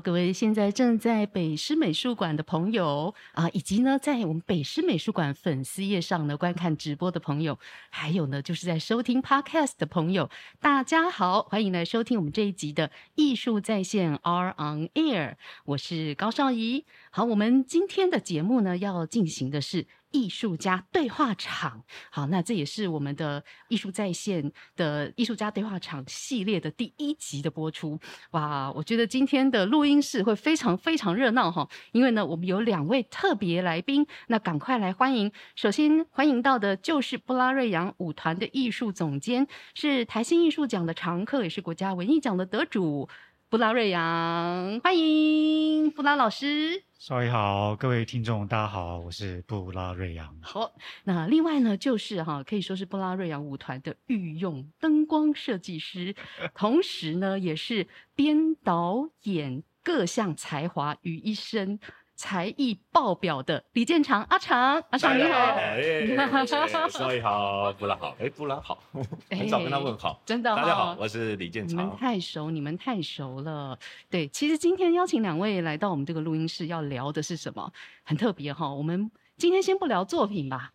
各位现在正在北师美术馆的朋友啊，以及呢在我们北师美术馆粉丝页上呢观看直播的朋友，还有呢就是在收听 Podcast 的朋友，大家好，欢迎来收听我们这一集的艺术在线 R on Air，我是高少仪。好，我们今天的节目呢要进行的是。艺术家对话场，好，那这也是我们的艺术在线的艺术家对话场系列的第一集的播出。哇，我觉得今天的录音室会非常非常热闹哈，因为呢，我们有两位特别来宾，那赶快来欢迎。首先欢迎到的就是布拉瑞扬舞团的艺术总监，是台新艺术奖的常客，也是国家文艺奖的得主。布拉瑞扬，欢迎布拉老师。少爷好，各位听众大家好，我是布拉瑞扬。好，那另外呢，就是哈，可以说是布拉瑞扬舞团的御用灯光设计师，同时呢，也是编导演各项才华于一身。才艺爆表的李建长阿长，阿长你好，少爷好，布拉好，哎，布拉好，很少跟他问好，真的，大家好，我是李建长，你们太熟，你们太熟了。对，其实今天邀请两位来到我们这个录音室，要聊的是什么？很特别哈，我们今天先不聊作品吧，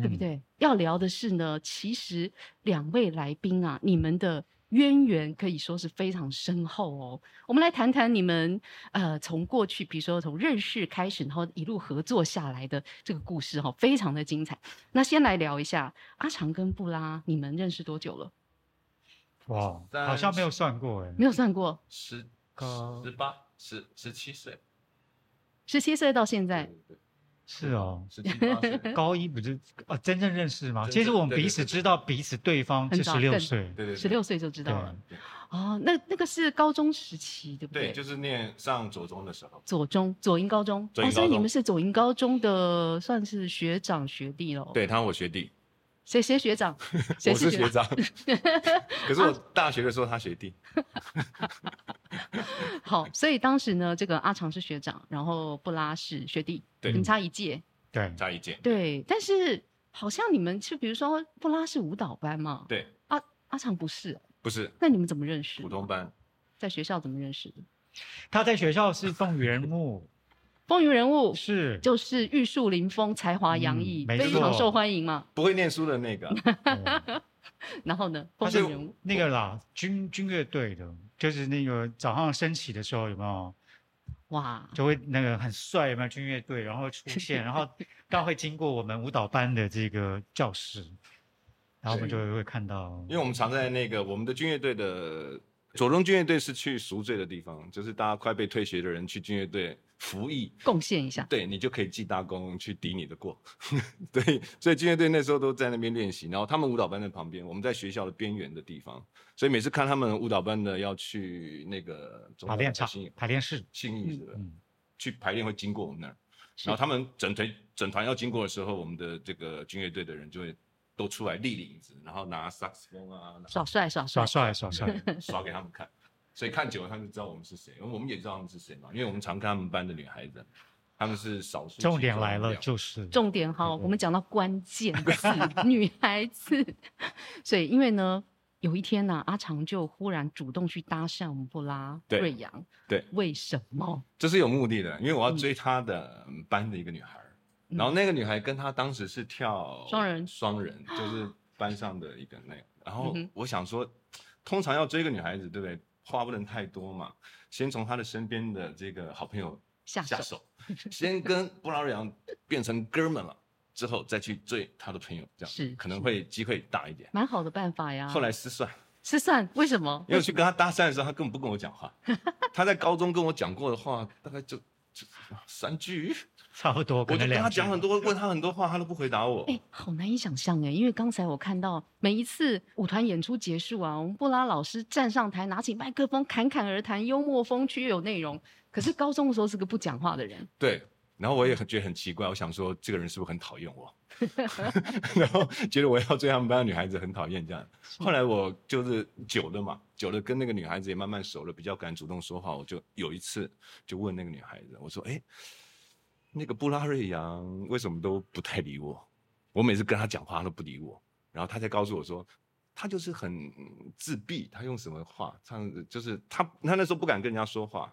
对不对？要聊的是呢，其实两位来宾啊，你们的。渊源可以说是非常深厚哦。我们来谈谈你们呃，从过去，比如说从认识开始，然后一路合作下来的这个故事哈，非常的精彩。那先来聊一下阿长跟布拉，你们认识多久了？哇，好像没有算过哎，没有算过，十、十八、十、十七岁，十七岁到现在。是哦，高一不是啊，真正认识吗？其实我们彼此知道彼此对方是十六岁，对对，十六岁就知道了。哦，那那个是高中时期，对不对？对，就是念上左中的时候。左中，左营高中。哦，所以你们是左营高中的，算是学长学弟喽。对，他我学弟。谁谁学长？我是学长。可是我大学的时候他学弟。好，所以当时呢，这个阿长是学长，然后布拉是学弟，对，你差一届。对，差一届。对，但是好像你们就比如说布拉是舞蹈班嘛？对。阿阿长不是。不是。那你们怎么认识？普通班。在学校怎么认识的？他在学校是风云人物。风云人物是，就是玉树临风，才华洋溢，非常受欢迎嘛。不会念书的那个。然后呢？风云人物那个啦，军军乐队的，就是那个早上升起的时候有没有？哇，就会那个很帅有没有？军乐队然后出 现，然后刚会经过我们舞蹈班的这个教室，然后我们就会看到，因为我们常在那个我们的军乐队的。左中军乐队是去赎罪的地方，就是大家快被退学的人去军乐队服役，贡献一下，对你就可以记大功去抵你的过。对，所以军乐队那时候都在那边练习，然后他们舞蹈班在旁边，我们在学校的边缘的地方，所以每次看他们舞蹈班的要去那个排练场、排练室、新义的，去排练会经过我们那儿，然后他们整团整团要经过的时候，我们的这个军乐队的人就会。都出来立领子，然后拿萨克斯风啊，耍帅耍耍帅耍帅。耍给他们看，所以看久了他就知道我们是谁，因为我们也知道他们是谁嘛，因为我们常看他们班的女孩子，他们是少数。重点来了，就是重点哈，我们讲到关键词，女孩子。所以因为呢，有一天呢，阿长就忽然主动去搭讪我们布拉瑞阳，对，为什么？这是有目的的，因为我要追他的班的一个女孩。然后那个女孩跟他当时是跳双人，双人就是 班上的一个那个。然后我想说，通常要追一个女孩子，对不对？话不能太多嘛，先从他的身边的这个好朋友下下手，先跟布拉瑞扬变成哥们了，之后再去追他的朋友，这样是可能会机会大一点。蛮好的办法呀。后来失算，失算为什么？因为去跟他搭讪的时候，他根本不跟我讲话。他在高中跟我讲过的话，大概就就三句。差不多，我就跟他讲很多，问他很多话，他都不回答我。哎，好难以想象哎，因为刚才我看到每一次舞团演出结束啊，我们布拉老师站上台，拿起麦克风侃侃而谈，幽默风趣又有内容。可是高中的时候是个不讲话的人。对，然后我也很觉得很奇怪，我想说这个人是不是很讨厌我？然后觉得我要追他们班的女孩子很讨厌这样。后来我就是久了嘛，久了跟那个女孩子也慢慢熟了，比较敢主动说话。我就有一次就问那个女孩子，我说：“哎。”那个布拉瑞扬为什么都不太理我？我每次跟他讲话，他都不理我。然后他才告诉我说，他就是很自闭。他用什么话？他就是他，他那时候不敢跟人家说话，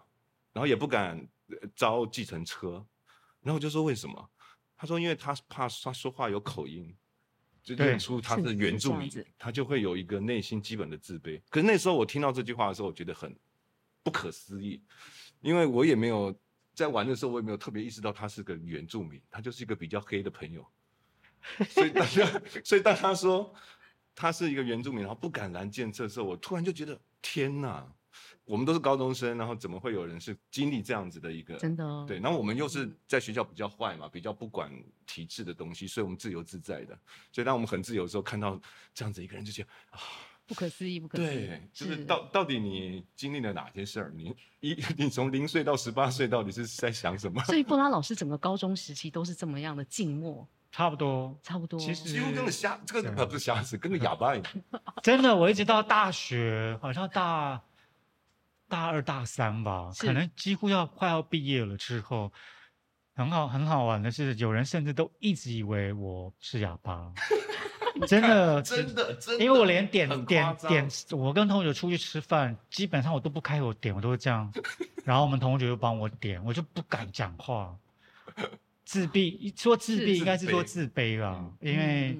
然后也不敢招计程车。然后我就说为什么？他说因为他怕他说话有口音，就认出他是原住民，他就会有一个内心基本的自卑。可是那时候我听到这句话的时候，我觉得很不可思议，因为我也没有在玩的时候，我也没有特别意识到他是个原住民，他就是一个比较黑的朋友。所以大家，所以当他说他是一个原住民，然后不敢拦建设的时候，我突然就觉得天哪！我们都是高中生，然后怎么会有人是经历这样子的一个？真的。对，然后我们又是在学校比较坏嘛，比较不管体制的东西，所以我们自由自在的。所以当我们很自由的时候，看到这样子一个人，就觉得啊，不可思议，不可思议。对，就是到到底你经历了哪些事儿？你一 你从零岁到十八岁，到底是在想什么？所以布拉老师 整个高中时期都是这么样的静默。差不多，差不多，其实几乎跟个瞎，这个不是瞎子，跟个哑巴一样。真的，我一直到大学，好像大大二、大三吧，可能几乎要快要毕业了之后，很好很好玩的是，有人甚至都一直以为我是哑巴。真的，真的，真的，因为我连点点点，我跟同学出去吃饭，基本上我都不开口点，我都是这样，然后我们同学就帮我点，我就不敢讲话。自闭，说自闭应该是说自卑吧，因为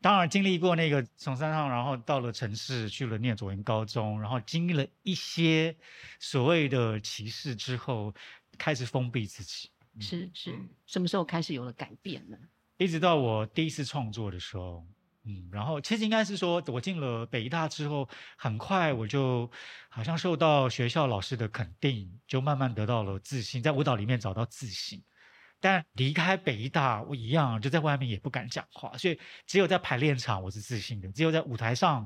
当然经历过那个从山上，然后到了城市，去了念左营高中，然后经历了一些所谓的歧视之后，开始封闭自己。是是，什么时候开始有了改变呢？一直到我第一次创作的时候，嗯，然后其实应该是说我进了北大之后，很快我就好像受到学校老师的肯定，就慢慢得到了自信，在舞蹈里面找到自信。但离开北大，我一样就在外面也不敢讲话，所以只有在排练场我是自信的，只有在舞台上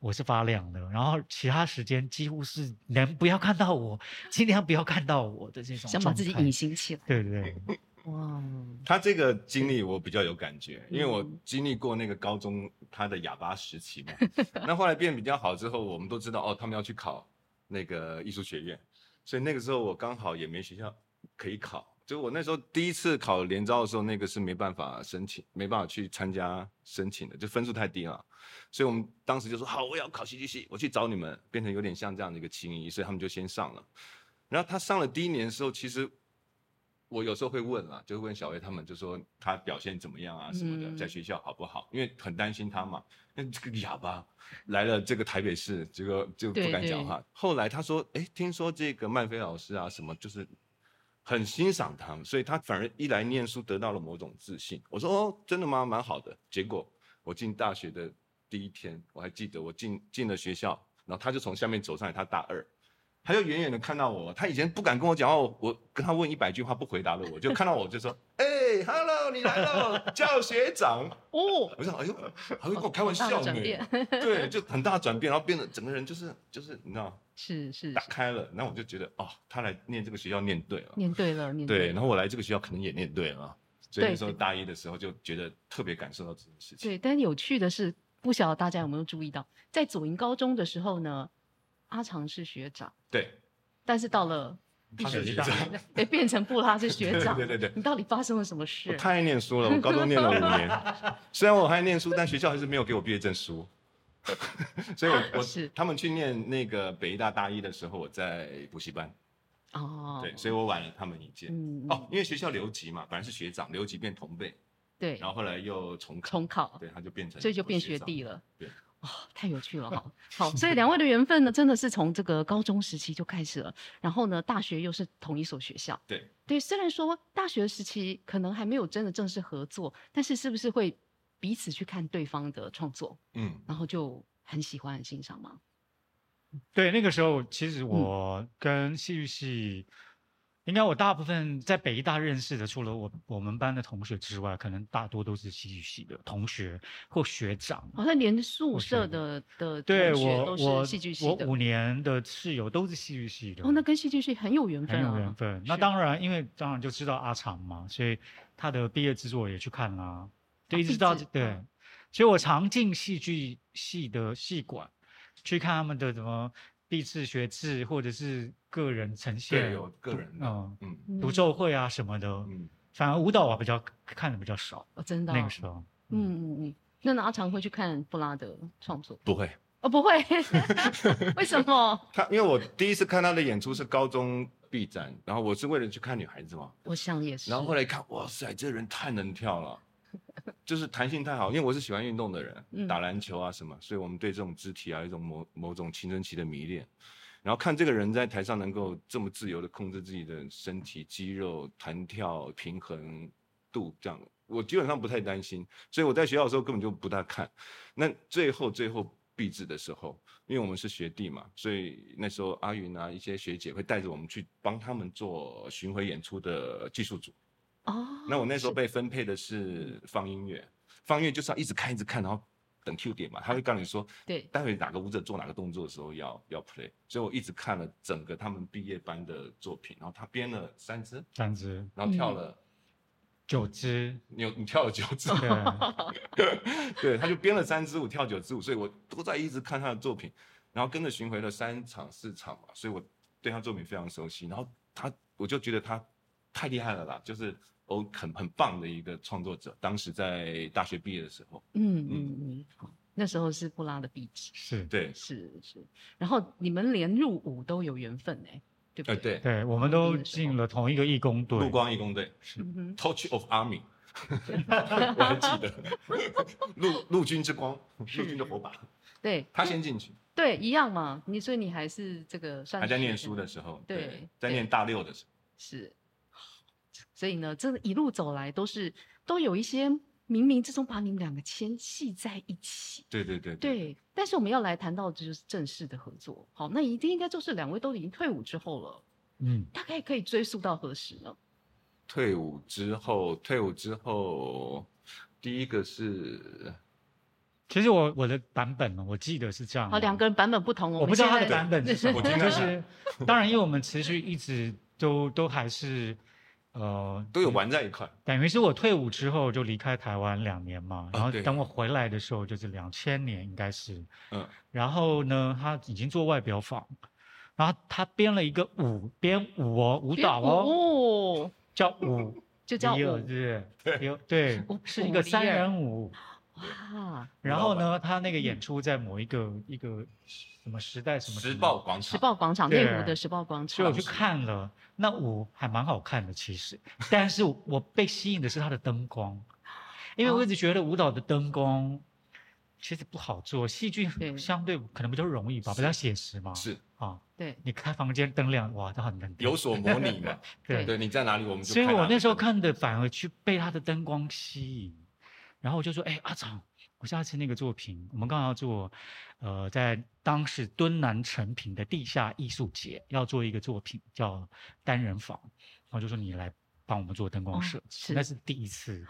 我是发亮的，然后其他时间几乎是能不要看到我，尽量不要看到我的这种，想把自己隐形起来。对对对，哇，他这个经历我比较有感觉，因为我经历过那个高中他的哑巴时期嘛，那后来变比较好之后，我们都知道哦，他们要去考那个艺术学院，所以那个时候我刚好也没学校可以考。就我那时候第一次考联招的时候，那个是没办法申请，没办法去参加申请的，就分数太低了。所以我们当时就说好，我要考戏剧系，我去找你们，变成有点像这样的一个情谊，所以他们就先上了。然后他上了第一年的时候，其实我有时候会问啊，就问小薇他们，就说他表现怎么样啊什么的，在学校好不好？因为很担心他嘛，那这个哑巴来了这个台北市，这个就不敢讲话。后来他说，哎，听说这个曼菲老师啊，什么就是。很欣赏他们，所以他反而一来念书得到了某种自信。我说哦，真的吗？蛮好的。结果我进大学的第一天，我还记得我进进了学校，然后他就从下面走上来，他大二。他就远远的看到我，他以前不敢跟我讲话，我跟他问一百句话不回答的，我就看到我就说，哎，hello，你来了，叫学长。哦，我说，哎呦，还会跟我开玩笑呢。对，就很大转变，然后变得整个人就是就是你知道，是是打开了，然后我就觉得哦，他来念这个学校念对了，念对了，念对，然后我来这个学校可能也念对了，所以那时候大一的时候就觉得特别感受到这件事情。对，但有趣的是，不晓得大家有没有注意到，在左营高中的时候呢。阿长是学长，对，但是到了他学长，哎，变成布拉是学长，对对对，你到底发生了什么事？我太爱念书了，我高中念了五年，虽然我还念书，但学校还是没有给我毕业证书，所以我我他们去念那个北医大大一的时候，我在补习班，哦，对，所以我晚了他们一届，哦，因为学校留级嘛，本来是学长，留级变同辈，对，然后后来又重考，重考，对，他就变成，所以就变学弟了，对。太有趣了哈！好，所以两位的缘分呢，真的是从这个高中时期就开始了。然后呢，大学又是同一所学校。对对，虽然说大学时期可能还没有真的正式合作，但是是不是会彼此去看对方的创作？嗯，然后就很喜欢、很欣赏吗？对，那个时候其实我跟戏剧系。应该我大部分在北医大认识的，除了我我们班的同学之外，可能大多都是戏剧系的同学或学长。好像连宿舍的的对我都是戏剧系的。我五年的室友都是戏剧系的。哦，那跟戏剧系很有缘分很有缘分。那当然，因为当然就知道阿长嘛，所以他的毕业制作也去看啦。对，一直到对，所以我常进戏剧系的戏馆去看他们的什么。毕制、学制，或者是个人呈现，有个人，嗯嗯，独奏会啊什么的，嗯，反而舞蹈啊比较看的比较少，哦，真的，那个时候，嗯嗯。嗯，那阿常会去看布拉的创作？不会，哦，不会，为什么？他因为我第一次看他的演出是高中 B 站，然后我是为了去看女孩子嘛，我想也是。然后后来一看，哇塞，这人太能跳了，就是弹性太好。因为我是喜欢运动的人，打篮球啊什么，所以我们对这种肢体啊一种某某种青春期的迷恋。然后看这个人在台上能够这么自由的控制自己的身体肌肉弹跳平衡度这样，我基本上不太担心。所以我在学校的时候根本就不大看。那最后最后毕制的时候，因为我们是学弟嘛，所以那时候阿云啊一些学姐会带着我们去帮他们做巡回演出的技术组。哦。那我那时候被分配的是放音乐，放音乐就是要一直看一直看，然后。等 Q 点嘛，他会告诉你说，对，待会哪个舞者做哪个动作的时候要要 play，所以我一直看了整个他们毕业班的作品，然后他编了三支，三支，然后跳了九支，你有你跳了九支，对，他就编了三支舞，跳九支舞，所以我都在一直看他的作品，然后跟着巡回了三场四场嘛，所以我对他作品非常熟悉，然后他我就觉得他太厉害了啦，就是。哦，很很棒的一个创作者。当时在大学毕业的时候，嗯嗯。嗯，好，那时候是布拉的壁纸，是。对，是是。然后你们连入伍都有缘分哎，对不对？对。对，我们都进了同一个义工队，陆光义工队，是 Touch of Army，我还记得，陆陆军之光，陆军的火把，对，他先进去，对，一样嘛。你所以你还是这个算还在念书的时候，对，在念大六的时候，是。所以呢，这一路走来都是都有一些冥冥之中把你们两个牵系在一起。对对对对。但是我们要来谈到就是正式的合作，好，那一定应该就是两位都已经退伍之后了。嗯。大概可以追溯到何时呢？退伍之后，退伍之后，第一个是，其实我我的版本呢，我记得是这样。好，两个人版本不同，我不知道他的版本是什么。就是，当然，因为我们持续一直都都还是。呃，都有玩在一块。等于是我退伍之后就离开台湾两年嘛，然后等我回来的时候就是两千年应该是，嗯，然后呢他已经做外表坊，然后他编了一个舞，编舞哦，舞蹈哦，叫舞，就叫舞，对对 对，是一个三人舞。哇！然后呢，他那个演出在某一个一个什么时代什么时报广场，时报广场，内湖的时报广场。所以我去看了，那舞还蛮好看的，其实。但是我被吸引的是他的灯光，因为我一直觉得舞蹈的灯光其实不好做，戏剧相对可能比较容易吧，比较写实嘛。是啊，对。你开房间灯亮，哇，都很难。有所模拟嘛？对对，你在哪里我们就。所以我那时候看的反而去被他的灯光吸引。然后我就说：“哎，阿长，我下次那个作品，我们刚好要做，呃，在当时敦南成品的地下艺术节要做一个作品，叫单人房。然后就说你来帮我们做灯光设计，那是第一次。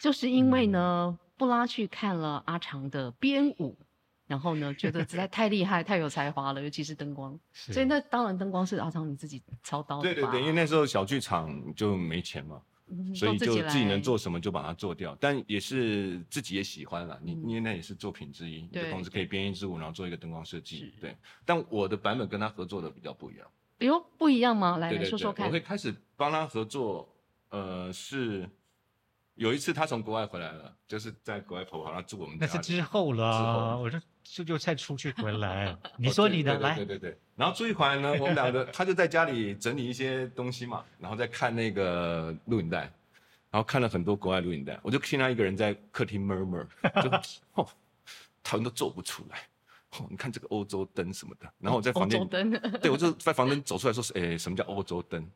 就是因为呢，布拉去看了阿长的编舞，然后呢，觉得实在太厉害、太有才华了，尤其是灯光。所以那当然灯光是阿长你自己操刀的。对对对，因为那时候小剧场就没钱嘛。”所以就自己能做什么就把它做掉，但也是自己也喜欢了。你因为那也是作品之一，就同时可以编一支舞，然后做一个灯光设计。对，但我的版本跟他合作的比较不一样。哎呦，不一样吗？来说说看。我会开始帮他合作，呃，是。有一次他从国外回来了，就是在国外跑跑，他住我们家。那是之后了，我就就就再出去回来。你说你的来，对对对。然后朱一环呢，我们两个他就在家里整理一些东西嘛，然后再看那个录影带，然后看了很多国外录影带，我就听他一个人在客厅 murmur，就哦，他们都做不出来。哦，你看这个欧洲灯什么的，然后我在房间，对我就在房间走出来说是，哎，什么叫欧洲灯？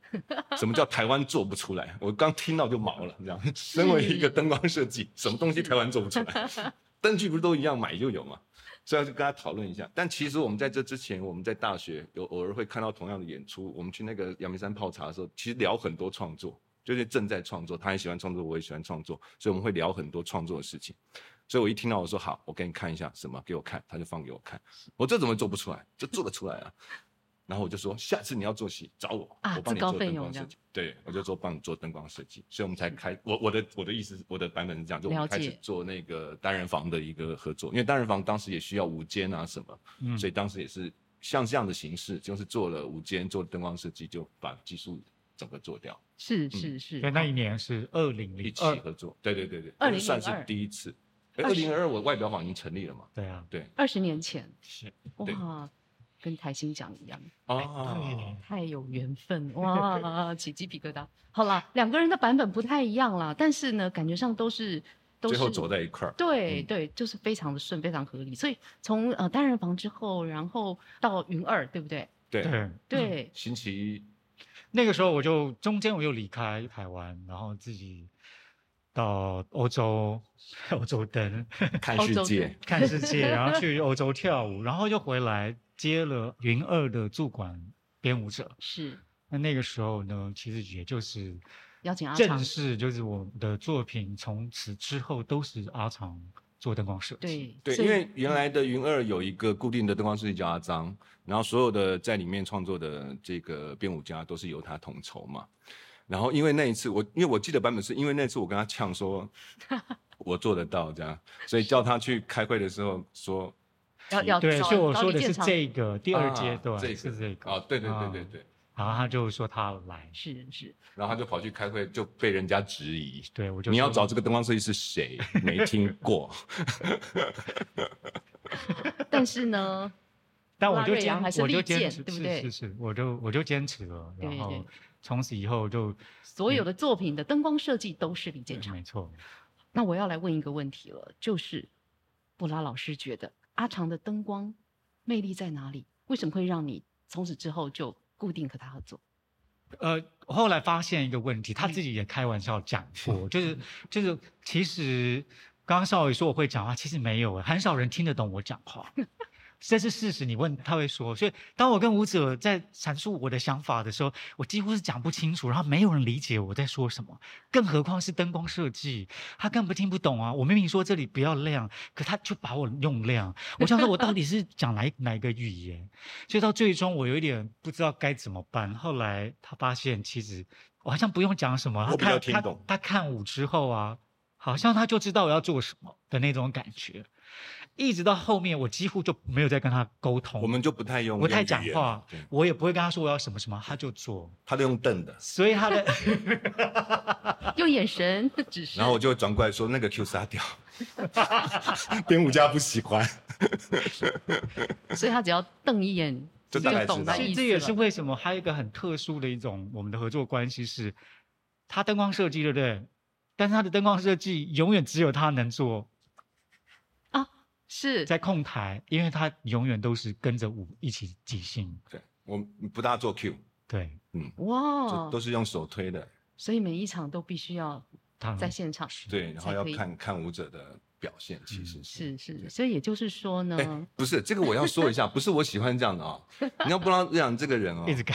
什么叫台湾做不出来？我刚听到就毛了，这样。身为一个灯光设计，什么东西台湾做不出来？灯具不是都一样，买就有嘛？所以就跟他讨论一下。但其实我们在这之前，我们在大学有偶尔会看到同样的演出。我们去那个阳明山泡茶的时候，其实聊很多创作，就是正在创作，他也喜欢创作，我也喜欢创作，所以我们会聊很多创作的事情。所以我一听到我说好，我给你看一下什么，给我看，他就放给我看。我这怎么做不出来？就做得出来啊！然后我就说，下次你要做戏找我，我帮你做灯光设计。对，我就说帮你做灯光设计。所以我们才开我我的我的意思，我的版本是这样，就我们开始做那个单人房的一个合作。因为单人房当时也需要舞间啊什么，所以当时也是像这样的形式，就是做了舞间，做灯光设计，就把技术整个做掉。是是是。所以那一年是二零零一起合作。对对对对，算是第一次。二零二二，我外表坊已经成立了嘛？对啊，对，二十年前是哇，跟台新奖一样哦，太有缘分哇，起鸡皮疙瘩。好了，两个人的版本不太一样啦，但是呢，感觉上都是都是最后走在一块儿。对对，就是非常的顺，非常合理。所以从呃单人房之后，然后到云二，对不对？对对对，星期一那个时候我就中间我又离开台湾，然后自己到欧洲，欧洲灯看世界，看世界，然后去欧洲跳舞，然后又回来接了云二的驻馆编舞者。是。那那个时候呢，其实也就是邀请阿正式就是我的作品，从此之后都是阿长做灯光设计。对对，因为原来的云二有一个固定的灯光设计叫阿张，然后所有的在里面创作的这个编舞家都是由他统筹嘛。然后因为那一次我，因为我记得版本是因为那次我跟他呛说，我做得到这样，所以叫他去开会的时候说要要对，所以我说的是这个第二阶段，这是这个啊，对对对对对。然后他就说他来，是是，然后他就跑去开会，就被人家质疑。对，我就你要找这个灯光设计是谁？没听过。但是呢，但我就坚，我就坚持，对不对？是是，我就我就坚持了。然后从此以后就所有的作品的灯光设计都是李建昌，没错。那我要来问一个问题了，就是布拉老师觉得阿长的灯光魅力在哪里？为什么会让你从此之后就？固定和他合作，呃，后来发现一个问题，他自己也开玩笑讲过，就是就是，其实刚刚少伟说我会讲话，其实没有，很少人听得懂我讲话。这是事实，你问他会说。所以，当我跟舞者在阐述我的想法的时候，我几乎是讲不清楚，然后没有人理解我在说什么。更何况是灯光设计，他根本听不懂啊！我明明说这里不要亮，可他就把我用亮。我想说，我到底是讲哪哪个语言？所以到最终，我有一点不知道该怎么办。后来他发现，其实我好像不用讲什么。他看他他看舞之后啊，好像他就知道我要做什么的那种感觉。一直到后面，我几乎就没有再跟他沟通。我们就不太用，不太讲话。我也不会跟他说我要什么什么，他就做。他都用瞪的，所以他的 用眼神指示。然后我就转过来说：“那个 Q 杀掉。”编舞家不喜欢，所以他只要瞪一眼就懂了。这也是为什么还有一个很特殊的一种我们的合作关系是，他灯光设计对不对？但是他的灯光设计永远只有他能做。是在控台，因为他永远都是跟着舞一起即兴。对，我不大做 Q。对，嗯，哇，都是用手推的。所以每一场都必须要在现场。对，然后要看看舞者的表现，其实是是是。所以也就是说呢，不是这个我要说一下，不是我喜欢这样的啊。你要不让让这个人哦，一直改。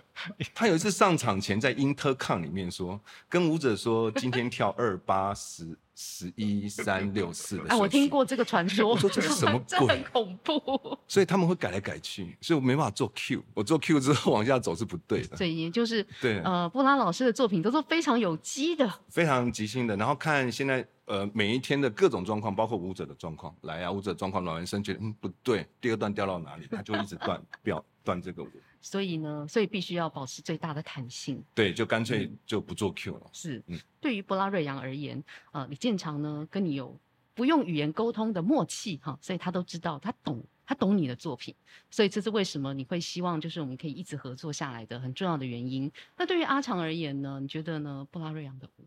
他有一次上场前在 Intercom 里面说，跟舞者说今天跳二八十。十一三六四的，哎，我听过这个传说，我说这是什么鬼？很恐怖。所以他们会改来改去，所以我没办法做 Q。我做 Q 之后往下走是不对的。所以也就是对，呃，布拉老师的作品都是非常有机的，非常即兴的。然后看现在呃每一天的各种状况，包括舞者的状况，来啊，舞者状况，暖完身觉得嗯不对，第二段掉到哪里，他就一直断，掉断这个舞。所以呢，所以必须要保持最大的弹性。对，就干脆就不做 Q 了。是，嗯，对于布拉瑞扬而言，呃，李建长呢跟你有不用语言沟通的默契哈，所以他都知道，他懂，他懂你的作品，所以这是为什么你会希望就是我们可以一直合作下来的很重要的原因。那对于阿长而言呢，你觉得呢？布拉瑞扬的舞，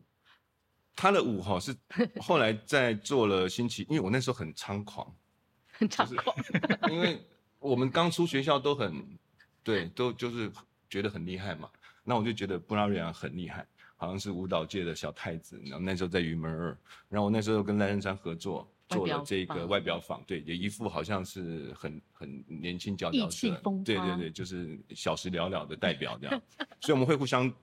他的舞哈是 后来在做了星期，因为我那时候很猖狂，很猖狂，因为我们刚出学校都很。对，都就是觉得很厉害嘛。那我就觉得布拉瑞扬很厉害，好像是舞蹈界的小太子。然后那时候在云门二，然后我那时候跟赖声山合作做了这个外表坊，对，也一副好像是很很年轻娇娇的，对对对，就是小时了了的代表这样。所以我们会互相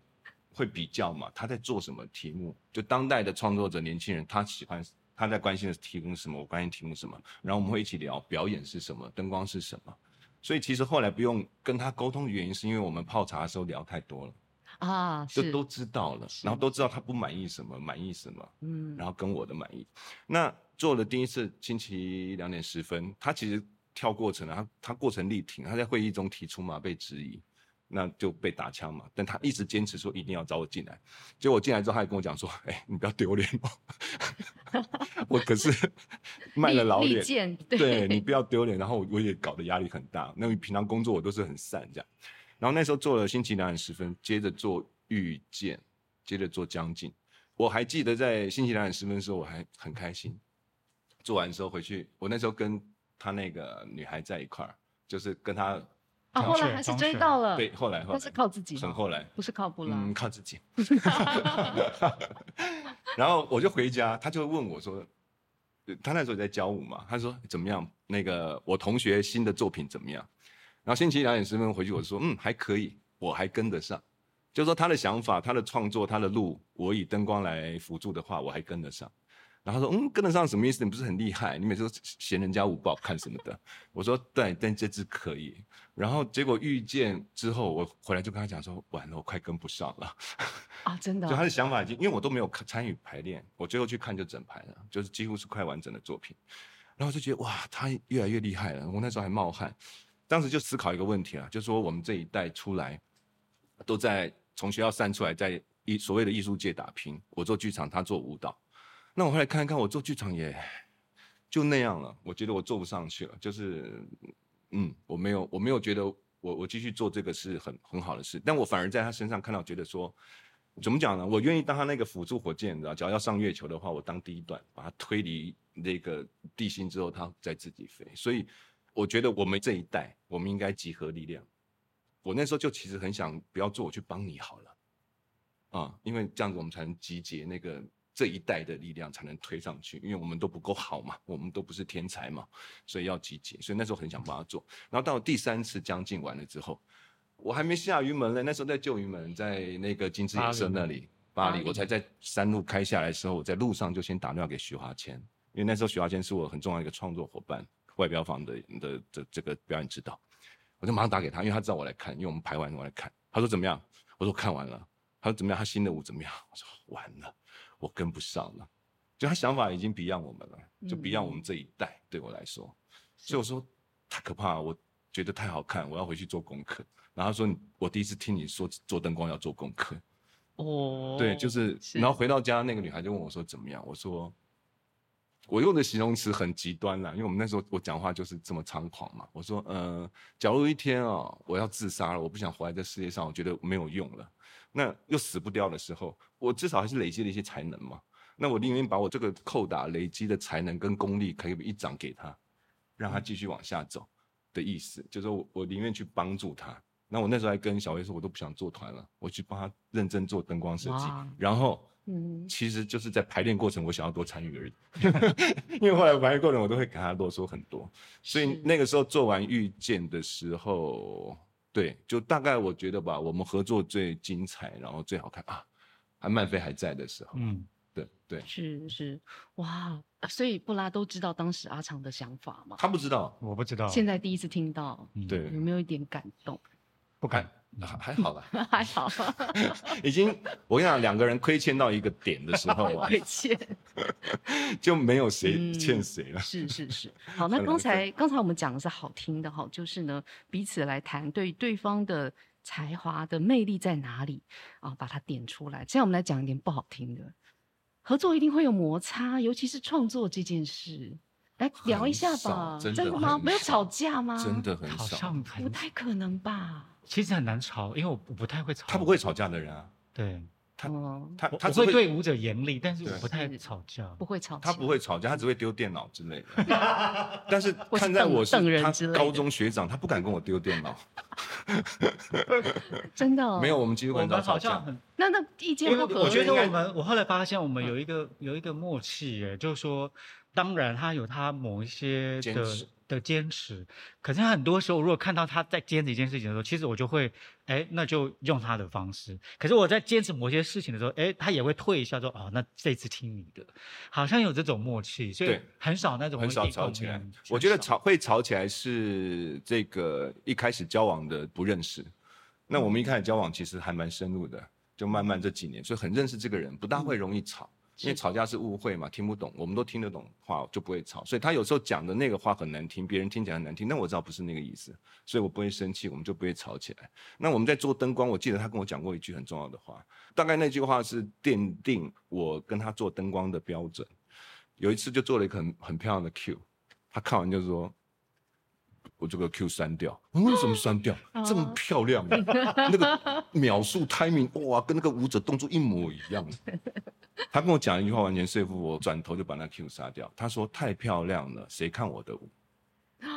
会比较嘛，他在做什么题目？就当代的创作者年轻人，他喜欢他在关心的题目是什么？我关心题目什么？然后我们会一起聊表演是什么，灯光是什么。所以其实后来不用跟他沟通的原因，是因为我们泡茶的时候聊太多了啊，就都知道了，然后都知道他不满意什么，满意什么，嗯，然后跟我的满意。那做了第一次星期两点十分，他其实跳过程了，他他过程力挺，他在会议中提出嘛被质疑，那就被打枪嘛。但他一直坚持说一定要找我进来，结果我进来之后，他还跟我讲说：“哎，你不要丢脸哦，我可是卖了老脸，对你不要丢脸。”然后我也搞得压力很大。那平常工作我都是很散这样。然后那时候做了《星期两点十分》，接着做《遇见》，接着做《将近》。我还记得在《星期两点十分》的时候，我还很开心。做完之后回去，我那时候跟他那个女孩在一块儿，就是跟他。啊，后来还是追到了。对，后来后来。是靠自己。很后来。不是靠布拉。嗯，靠自己。然后我就回家，他就问我说：“他那时候在教舞嘛？”他说：“怎么样？那个我同学新的作品怎么样？”然后星期一两点十分回去，我说：“嗯，还可以，我还跟得上。”就说他的想法、他的创作、他的路，我以灯光来辅助的话，我还跟得上。然后他说：“嗯，跟得上什么意思？你不是很厉害？你每次都嫌人家舞不好看什么的。”我说：“对，但这支可以。”然后结果遇见之后，我回来就跟他讲说：“完了，我快跟不上了。”啊，真的？就他的想法已经，因为我都没有参与排练，我最后去看就整排了，就是几乎是快完整的作品。然后就觉得哇，他越来越厉害了。我那时候还冒汗。当时就思考一个问题啊，就是说我们这一代出来，都在从学校散出来，在艺所谓的艺术界打拼。我做剧场，他做舞蹈。那我后来看一看，我做剧场也就那样了。我觉得我做不上去了，就是嗯，我没有，我没有觉得我我继续做这个是很很好的事。但我反而在他身上看到，觉得说怎么讲呢？我愿意当他那个辅助火箭，你知道，只要要上月球的话，我当第一段，把它推离那个地心之后，它再自己飞。所以。我觉得我们这一代，我们应该集合力量。我那时候就其实很想不要做，我去帮你好了，啊，因为这样子我们才能集结那个这一代的力量，才能推上去。因为我们都不够好嘛，我们都不是天才嘛，所以要集结。所以那时候很想帮他做。然后到第三次将近完了之后，我还没下鱼门呢，那时候在旧鱼门，在那个金枝野社那里，巴黎，我才在山路开下来的时候，我在路上就先打电话给徐华谦，因为那时候徐华谦是我很重要一个创作伙伴。外标房的的这这个表演指导，我就马上打给他，因为他知道我来看，因为我们排完我来看。他说怎么样？我说看完了。他说怎么样？他新的舞怎么样？我说完了，我跟不上了。就他想法已经 beyond 我们了，就 beyond 我们这一代。对我来说，所以我说太可怕了，我觉得太好看，我要回去做功课。然后他说我第一次听你说做灯光要做功课。哦，对，就是，然后回到家，那个女孩就问我说怎么样？我说。我用的形容词很极端啦，因为我们那时候我讲话就是这么猖狂嘛。我说，呃，假如一天啊，我要自杀了，我不想活在这世界上，我觉得没有用了，那又死不掉的时候，我至少还是累积了一些才能嘛。那我宁愿把我这个扣打累积的才能跟功力，可以一掌给他，让他继续往下走的意思，就是我我宁愿去帮助他。那我那时候还跟小薇说，我都不想做团了，我去帮他认真做灯光设计，然后。嗯，其实就是在排练过程，我想要多参与而已。因为后来排练过程，我都会跟他啰嗦很多，所以那个时候做完遇见的时候，对，就大概我觉得吧，我们合作最精彩，然后最好看啊，还曼飞还在的时候，嗯，对对，是是，哇，所以布拉都知道当时阿长的想法吗？他不知道，我不知道，现在第一次听到，对，有没有一点感动？不敢。还还好吧，还好，已经我跟你讲，两个人亏欠到一个点的时候啊，亏欠就没有谁欠谁了。是是是，好，那刚才刚才我们讲的是好听的哈，就是呢彼此来谈对对方的才华的魅力在哪里啊，把它点出来。现在我们来讲一点不好听的，合作一定会有摩擦，尤其是创作这件事，来聊一下吧。真的吗？没有吵架吗？真的很少，不太可能吧。其实很难吵，因为我我不太会吵。他不会吵架的人啊。对，他他他会对舞者严厉，但是我不太吵架。不会吵架。他不会吵架，他只会丢电脑之类的。但是看在我是他高中学长，他不敢跟我丢电脑。真的？没有，我们其实很少吵架。那那意见不合。我觉得我们我后来发现我们有一个有一个默契，耶，就是说，当然他有他某一些的。的坚持，可是他很多时候，如果看到他在坚持一件事情的时候，其实我就会，哎，那就用他的方式。可是我在坚持某些事情的时候，哎，他也会退一下，说，哦，那这次听你的，好像有这种默契，所以很少那种很少吵起来。我觉得吵会吵起来是这个一开始交往的不认识，那我们一开始交往其实还蛮深入的，就慢慢这几年，所以很认识这个人，不大会容易吵。因为吵架是误会嘛，听不懂，我们都听得懂话就不会吵。所以他有时候讲的那个话很难听，别人听起来很难听，那我知道不是那个意思，所以我不会生气，我们就不会吵起来。那我们在做灯光，我记得他跟我讲过一句很重要的话，大概那句话是奠定我跟他做灯光的标准。有一次就做了一个很很漂亮的 Q，他看完就说。我这个 Q 删掉，为什么删掉？这么漂亮，那个秒数 timing 哇，跟那个舞者动作一模一样。他跟我讲一句话，完全说服我，转头就把那 Q 杀掉。他说太漂亮了，谁看我的舞？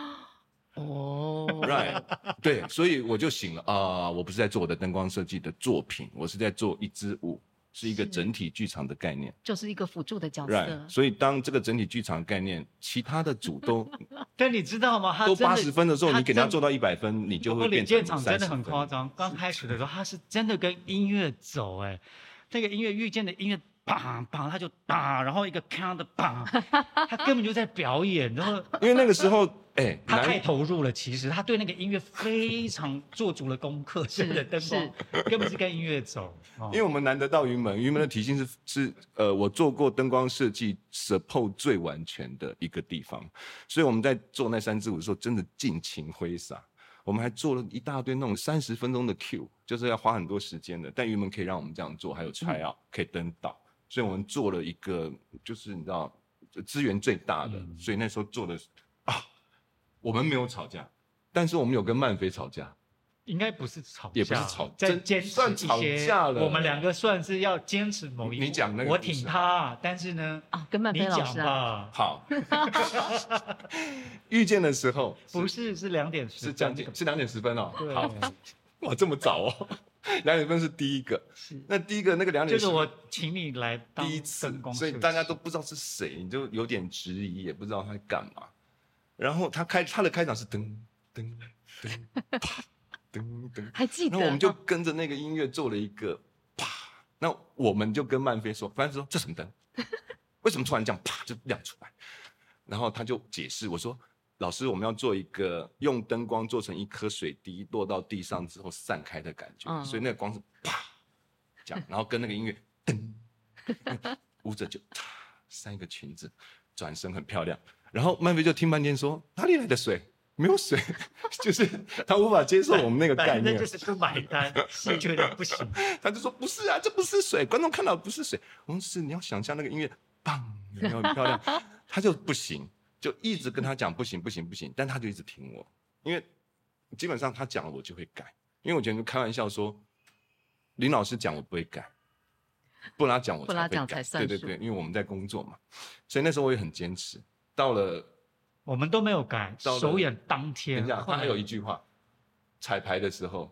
哦，right，对，所以我就醒了啊，我不是在做我的灯光设计的作品，我是在做一支舞。是一个整体剧场的概念，就是一个辅助的角色。所以当这个整体剧场概念，其他的组都，但你知道吗？他都八十分的时候，你给他做到一百分，你就会变成场真的很夸张。刚开始的时候，他是真的跟音乐走，哎，那个音乐遇见的音乐。砰砰，他就打，然后一个康的砰，他根本就在表演，然后 因为那个时候，哎，他太投入了，其实他对那个音乐非常做足了功课，是的，灯是根本是跟音乐走。因为我们难得到云门，云门的体系是是呃，我做过灯光设计 support 最完全的一个地方，所以我们在做那三支舞的时候，真的尽情挥洒。我们还做了一大堆那种三十分钟的 Q，就是要花很多时间的，但云门可以让我们这样做，还有 try out 可以登岛。所以我们做了一个，就是你知道，资源最大的，所以那时候做的啊，我们没有吵架，但是我们有跟曼菲吵架，应该不是吵架，也不是吵，在坚持一些，我们两个算是要坚持某一，你讲那个，我挺他，但是呢，啊，跟曼飞老师啊，好，遇见的时候不是是两点十是将近是两点十分哦，好，哇，这么早哦。两点分是第一个，是那第一个那个两点就是我请你来第一次，所以大家都不知道是谁，你就有点质疑，也不知道他在干嘛。然后他开他的开场是噔噔噔啪噔噔，还记得？那我们就跟着那个音乐做了一个啪，那我们就跟曼飞说，曼飞说这什么灯？为什么突然这样啪就亮出来？然后他就解释，我说。老师，我们要做一个用灯光做成一颗水滴落到地上之后散开的感觉，所以那个光是啪，这样，然后跟那个音乐噔，舞者就三个裙子，转身很漂亮，然后曼飞就听半天说哪里来的水？没有水，就是他无法接受我们那个概念，就是不买单，是觉得不行，他就说不是啊，这不是水，观众看到不是水，我们是你要想象那个音乐，棒，有没有很漂亮？他就不行。就一直跟他讲不行不行不行，但他就一直听我，因为基本上他讲了我就会改，因为我觉得开玩笑说林老师讲我不会改，布拉讲我才会改，对对对，因为我们在工作嘛，所以那时候我也很坚持。到了我们都没有改，首演当天，他还有一句话，彩排的时候，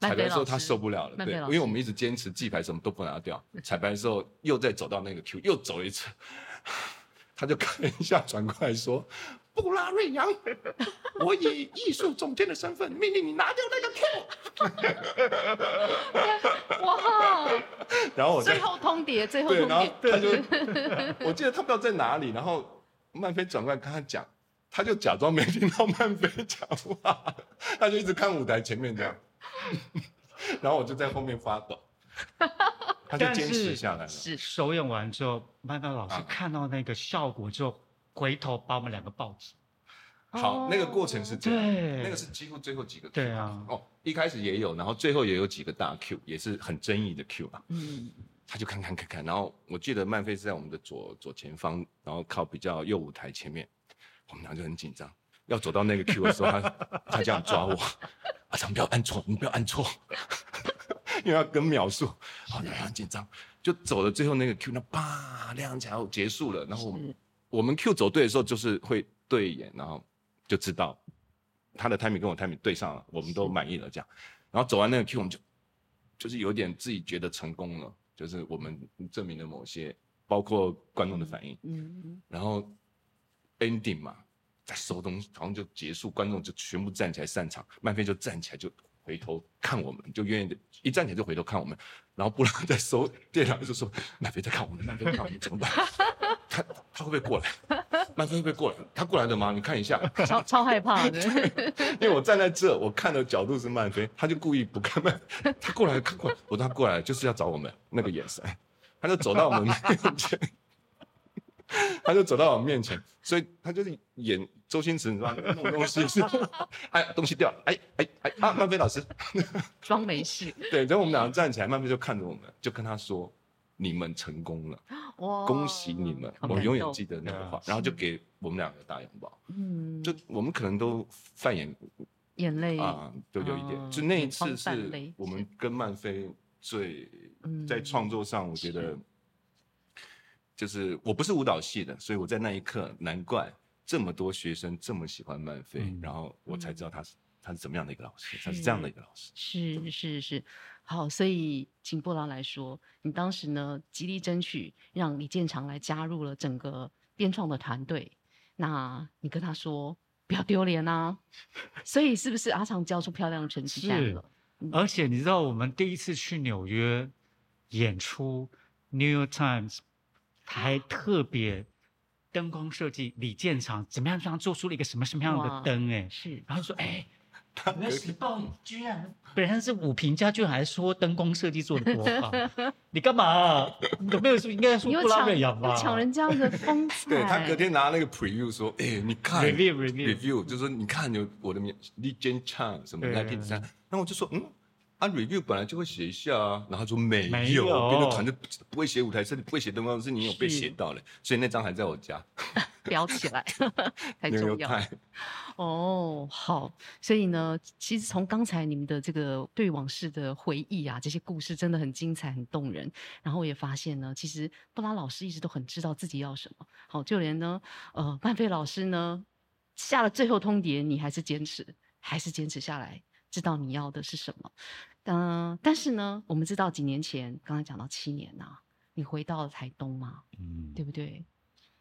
彩排的时候他受不了了，对，因为我们一直坚持记牌什么都不拿掉，彩排的时候又再走到那个 Q 又走一次。他就看一下，转过来说：“布拉瑞扬，我以艺术总监的身份命令你拿掉那个 Q。”哇！然后我最后通牒，最后通牒。然后他就，我记得他不知道在哪里，然后曼飞转过来跟他讲，他就假装没听到曼飞讲话，他就一直看舞台前面这样，然后我就在后面发抖。他就坚持下来了。是首演完之后，曼曼老师看到那个效果之后，回头把我们两个抱起。好，那个过程是这样，那个是几乎最后几个。对啊。哦，一开始也有，然后最后也有几个大 Q，也是很争议的 Q 啊。嗯。他就看看看看，然后我记得曼菲是在我们的左左前方，然后靠比较右舞台前面，我们俩就很紧张，要走到那个 Q 的时候，他他这样抓我，阿长不要按错，你不要按错。因为要跟秒数，好，很紧张，就走了最后那个 Q，那啪亮起来结束了。然后我们 Q 走对的时候，就是会对眼，然后就知道他的 timing 跟我 timing 对上了，我们都满意了这样。然后走完那个 Q，我们就就是有点自己觉得成功了，就是我们证明了某些，包括观众的反应。嗯。然后 ending 嘛，在收东西，好像就结束，观众就全部站起来散场，漫飞就站起来就。回头看我们，就愿意一站起来就回头看我们，然后布朗在收电脑，就说：“曼飞在看我们，曼飞在看我们，怎么办？他他会不会过来？曼飞会不会过来？他过来的吗？你看一下，超超害怕 的。因为我站在这，我看的角度是曼飞，他就故意不看曼，他过来看过来，我说他过来就是要找我们那个眼神，他就走到我们面前，他就走到我面前，所以他就是演周星驰，你知道吗？弄东西是，哎，东西掉了，哎哎哎，啊，曼飞老师 装没事。对，然后我们两个站起来，曼飞就看着我们，就跟他说：“你们成功了，哇，恭喜你们！我永远记得那个话。”然后就给我们两个大拥抱。嗯，就我们可能都泛眼眼泪啊，都有一点。就那一次是我们跟曼飞最在创作上，我觉得。就是我不是舞蹈系的，所以我在那一刻，难怪这么多学生这么喜欢曼飞，然后我才知道他是他是怎么样的一个老师，他是这样的一个老师。是。是。是，好，所以请布朗来说，你当时呢极力争取让李建长来加入了整个编创的团队，那你跟他说不要丢脸啊，所以是。不是。阿长交出漂亮的成绩单了？而且你知道我们第一次去纽约演出，New York Times。还特别灯光设计，李建长怎么样？这样做出了一个什么什么样的灯？哎，是。然后说，哎，《纽约时报》居然本身是武评家，居然还说灯光设计做的多好。你干嘛？你有没有说应该说布拉瑞扬吧？抢人家的风采。对他隔天拿那个 preview 说，哎，你看 review review review，就说你看有我的名李建长什么 nineteen 三，然后我就说，嗯。他 review 本来就会写一下啊，然后他说没有，编的团队不会写舞台设计，不会写灯光，是你有被写到嘞，所以那张还在我家，裱起来，太重要。哦，好，所以呢，其实从刚才你们的这个对往事的回忆啊，这些故事真的很精彩、很动人。然后我也发现呢，其实布拉老师一直都很知道自己要什么。好，就连呢，呃，曼菲老师呢下了最后通牒，你还是坚持，还是坚持下来，知道你要的是什么。嗯，但是呢，我们知道几年前，刚才讲到七年呐，你回到了台东嘛，嗯，对不对？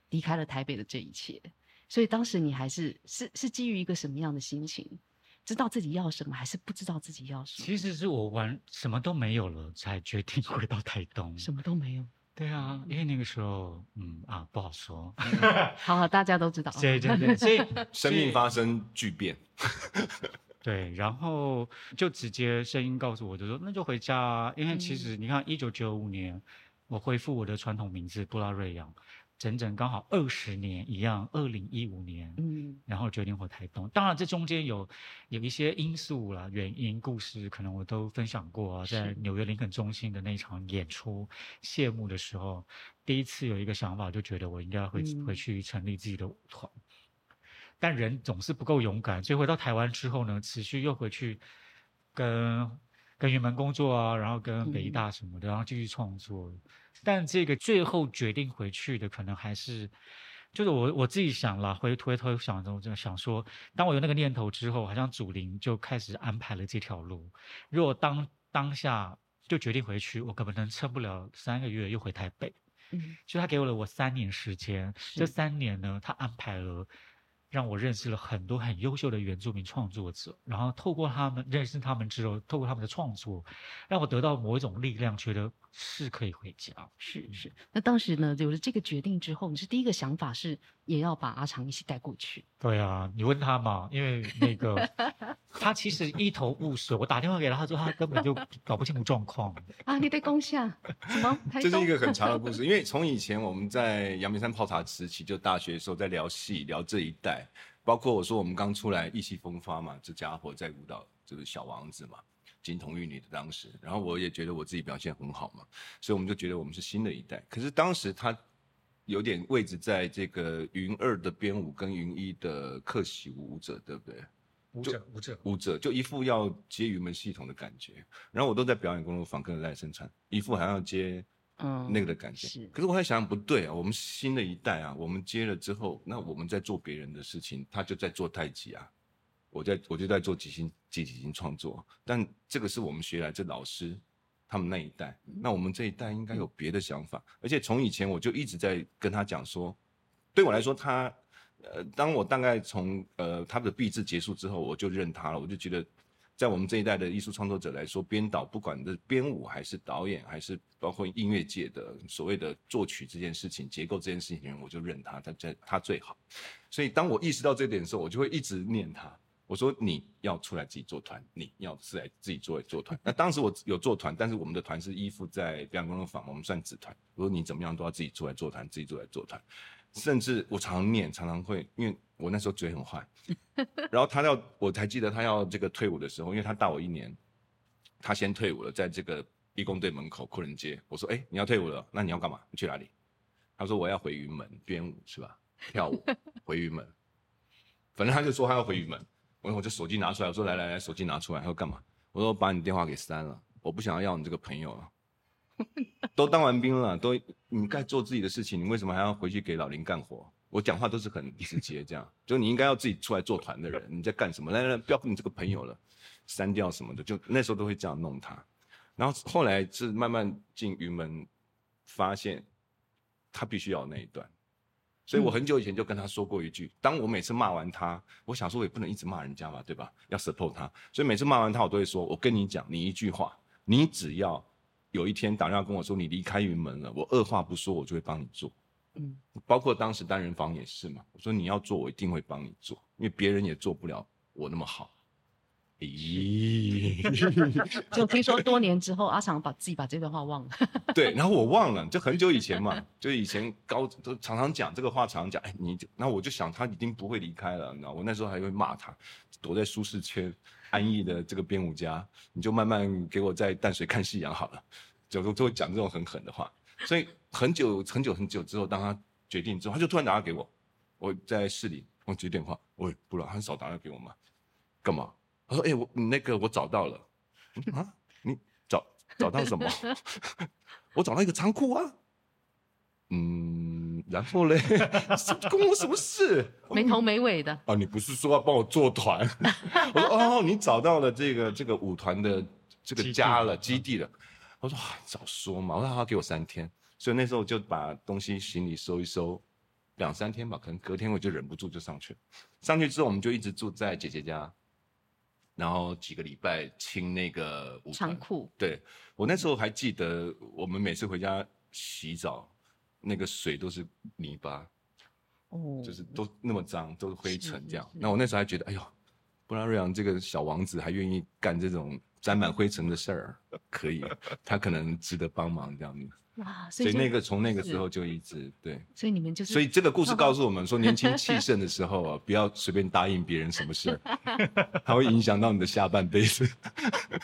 离开了台北的这一切，所以当时你还是是是基于一个什么样的心情？知道自己要什么，还是不知道自己要什么？其实是我玩什么都没有了，才决定 回到台东。什么都没有？对啊，因为那个时候，嗯啊，不好说。好，大家都知道。对对对，所以 生命发生巨变。对，然后就直接声音告诉我，就说那就回家，因为其实你看，一九九五年我恢复我的传统名字布拉瑞扬，整整刚好二十年一样，二零一五年，嗯，然后决定回台东。当然这中间有有一些因素啦、原因、故事，可能我都分享过啊，在纽约林肯中心的那场演出谢幕的时候，第一次有一个想法，就觉得我应该回回去成立自己的舞团。但人总是不够勇敢，所以回到台湾之后呢，持续又回去跟跟云门工作啊，然后跟北大什么的，然后继续创作。但这个最后决定回去的，可能还是就是我我自己想了，回回头想着，我就想说，当我有那个念头之后，好像祖灵就开始安排了这条路。如果当当下就决定回去，我可能撑不了三个月，又回台北。嗯，所以他给我了我三年时间，这三年呢，他安排了。让我认识了很多很优秀的原住民创作者，然后透过他们认识他们之后，透过他们的创作，让我得到某一种力量，觉得是可以回家。是是。那当时呢，有了这个决定之后，你是第一个想法是也要把阿长一起带过去？对啊，你问他嘛，因为那个他其实一头雾水，我打电话给他，他说他根本就搞不清楚状况。啊，你在攻下什么？这是一个很长的故 事，因为从以前我们在阳明山泡茶时期，就大学的时候在聊戏，聊这一代。包括我说我们刚出来意气风发嘛，这家伙在舞蹈就是小王子嘛，金童玉女的当时，然后我也觉得我自己表现很好嘛，所以我们就觉得我们是新的一代。可是当时他有点位置在这个云二的编舞跟云一的客席舞者，对不对？舞者舞者舞者就一副要接云门系统的感觉，然后我都在表演工作坊跟赖声川，一副好像要接。嗯，那个的感觉是。可是我还想不对啊，我们新的一代啊，我们接了之后，那我们在做别人的事情，他就在做太极啊，我在我就在做即兴即即兴创作。但这个是我们学来这老师他们那一代，那我们这一代应该有别的想法。而且从以前我就一直在跟他讲说，对我来说，他呃，当我大概从呃他的毕制结束之后，我就认他了，我就觉得。在我们这一代的艺术创作者来说，编导不管是编舞还是导演，还是包括音乐界的所谓的作曲这件事情、结构这件事情，我就认他，他在他最好。所以当我意识到这点的时候，我就会一直念他。我说你要出来自己做团，你要是来自己做做团。那当时我有做团，但是我们的团是依附在表演工作坊，我们算子团。我说你怎么样都要自己出来做团，自己出来做团。甚至我常常念，常常会，因为我那时候嘴很坏。然后他要，我才记得他要这个退伍的时候，因为他大我一年，他先退伍了，在这个义工队门口库人街。我说，哎，你要退伍了，那你要干嘛？你去哪里？他说我要回云门编舞，是吧？跳舞 回云门。反正他就说他要回云门。我我就手机拿出来，我说来来来，手机拿出来。他说干嘛？我说把你电话给删了，我不想要要你这个朋友了。都当完兵了，都你该做自己的事情，你为什么还要回去给老林干活？我讲话都是很直接，这样就你应该要自己出来做团的人，你在干什么？来来来，不要跟你这个朋友了，删掉什么的，就那时候都会这样弄他。然后后来是慢慢进云门，发现他必须要那一段，所以我很久以前就跟他说过一句：当我每次骂完他，我想说我也不能一直骂人家嘛，对吧？要 support 他，所以每次骂完他，我都会说：我跟你讲，你一句话，你只要。有一天打电话跟我说你离开云门了，我二话不说我就会帮你做，嗯，包括当时单人房也是嘛，我说你要做我一定会帮你做，因为别人也做不了我那么好。咦，就听说多年之后阿长把自己把这段话忘了，对，然后我忘了，就很久以前嘛，就以前高都常常讲这个话，常常讲，哎，你，那我就想他一定不会离开了，你知道，我那时候还会骂他，躲在舒适圈。安逸的这个编舞家，你就慢慢给我在淡水看夕阳好了，就就会讲这种很狠的话。所以很久很久很久之后，当他决定之后，他就突然打电话给我，我在市里，我接电话，喂，不了，很少打电话给我嘛，干嘛？他说，哎，我你那个我找到了，啊，你找找到什么？我找到一个仓库啊。嗯，然后嘞，关我什么事？没头没尾的。哦，你不是说要帮我做团？我说哦，你找到了这个这个舞团的这个家了，基地了。我说早说嘛，我说他，给我三天。所以那时候就把东西行李收一收，两三天吧，可能隔天我就忍不住就上去了。上去之后，我们就一直住在姐姐家，然后几个礼拜清那个仓库。对我那时候还记得，我们每次回家洗澡。那个水都是泥巴，哦，就是都那么脏，都是灰尘这样。那我那时候还觉得，哎呦，布拉瑞扬这个小王子还愿意干这种沾满灰尘的事儿，可以，他可能值得帮忙这样子。哇！所以那个从那个时候就一直对，所以你们就是，所以这个故事告诉我们说，年轻气盛的时候啊，不要随便答应别人什么事儿，它会影响到你的下半辈子。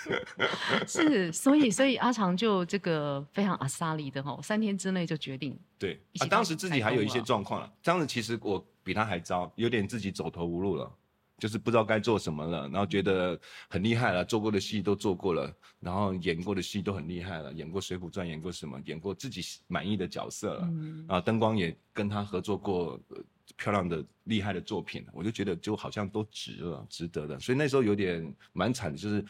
是，所以所以阿长就这个非常阿萨里的哈，三天之内就决定。对，啊，当时自己还有一些状况了，当时其实我比他还糟，有点自己走投无路了。就是不知道该做什么了，然后觉得很厉害了，做过的戏都做过了，然后演过的戏都很厉害了，演过《水浒传》，演过什么，演过自己满意的角色了，啊，灯光也跟他合作过漂亮的、厉害的作品，我就觉得就好像都值了，值得的。所以那时候有点蛮惨的，就是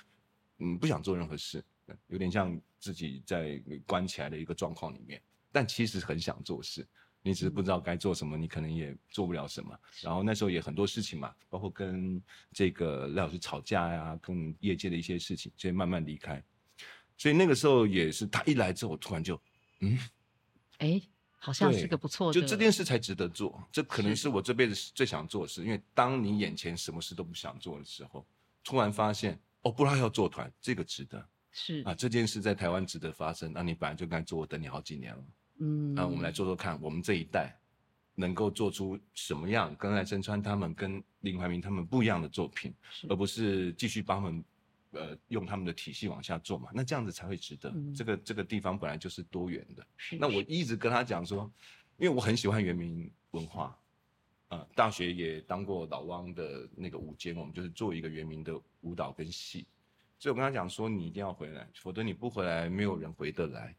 嗯，不想做任何事，有点像自己在关起来的一个状况里面，但其实很想做事。你只是不知道该做什么，你可能也做不了什么。然后那时候也很多事情嘛，包括跟这个赖老师吵架呀，跟业界的一些事情，所以慢慢离开。所以那个时候也是他一来之后，我突然就，嗯，哎，好像是个不错的，就这件事才值得做。这可能是我这辈子最想做的事，因为当你眼前什么事都不想做的时候，突然发现哦，不然要做团，这个值得，是啊，这件事在台湾值得发生，那你本来就该做，我等你好几年了。嗯，那我们来做做看，我们这一代能够做出什么样跟赖声川他们、跟林怀民他们不一样的作品，而不是继续帮他们，呃，用他们的体系往下做嘛？那这样子才会值得。这个这个地方本来就是多元的。那我一直跟他讲说，因为我很喜欢原民文化，啊，大学也当过老汪的那个舞监，我们就是做一个原民的舞蹈跟戏，所以我跟他讲说，你一定要回来，否则你不回来，没有人回得来。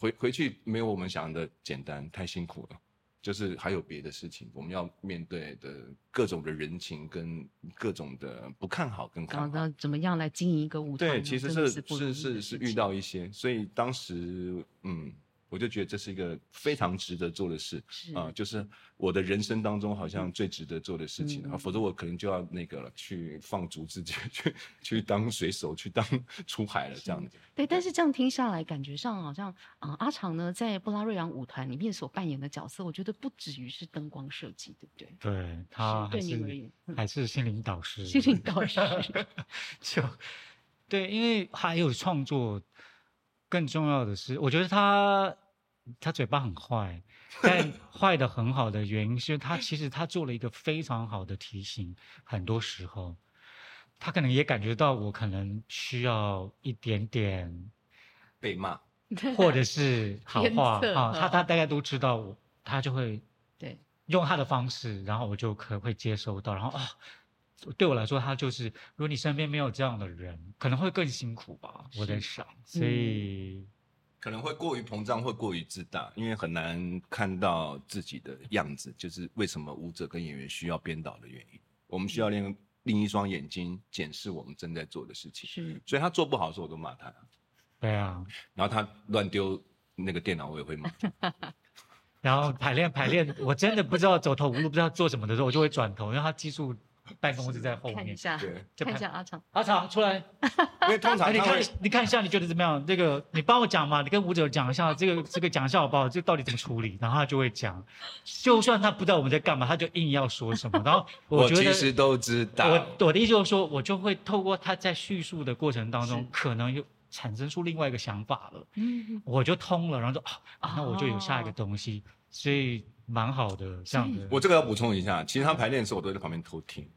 回回去没有我们想的简单，太辛苦了，就是还有别的事情，我们要面对的各种的人情跟各种的不看好跟看好。怎么样来经营一个舞台？对，其实是是是是遇到一些，所以当时嗯，我就觉得这是一个非常值得做的事啊，就是我的人生当中好像最值得做的事情啊，否则我可能就要那个了，去放逐自己，去去当水手，去当 出海了这样子。对，但是这样听下来，感觉上好像啊，阿长呢在布拉瑞扬舞团里面所扮演的角色，我觉得不止于是灯光设计，对不对？对他对你而言还是心灵导师，心灵导师 就对，因为还有创作。更重要的是，我觉得他他嘴巴很坏，但 坏的很好的原因是他其实他做了一个非常好的提醒。很多时候，他可能也感觉到我可能需要一点点被骂，或者是好话啊。他他大概都知道我，他就会对用他的方式，然后我就可会接收到，然后啊。对我来说，他就是，如果你身边没有这样的人，可能会更辛苦吧。我在想，所以可能会过于膨胀，会过于自大，因为很难看到自己的样子。就是为什么舞者跟演员需要编导的原因。我们需要另另一双眼睛检视我们正在做的事情。是，所以他做不好的时候，我都骂他。对啊，然后他乱丢那个电脑，我也会骂。然后排练排练，我真的不知道走投无路，不知道做什么的时候，我就会转头，因为他技术。办公室在后面，看一下，看一下阿长，阿长出来。因为通常你看，你看一下，你觉得怎么样？这个你帮我讲嘛，你跟舞者讲一下，这个这个讲一下好不好？这到底怎么处理？然后他就会讲，就算他不知道我们在干嘛，他就硬要说什么。然后我觉得其实都知道。我我的意思就是说，我就会透过他在叙述的过程当中，可能又产生出另外一个想法了。嗯，我就通了，然后说啊，那我就有下一个东西，所以蛮好的这样子。我这个要补充一下，其实他排练的时候，我都在旁边偷听。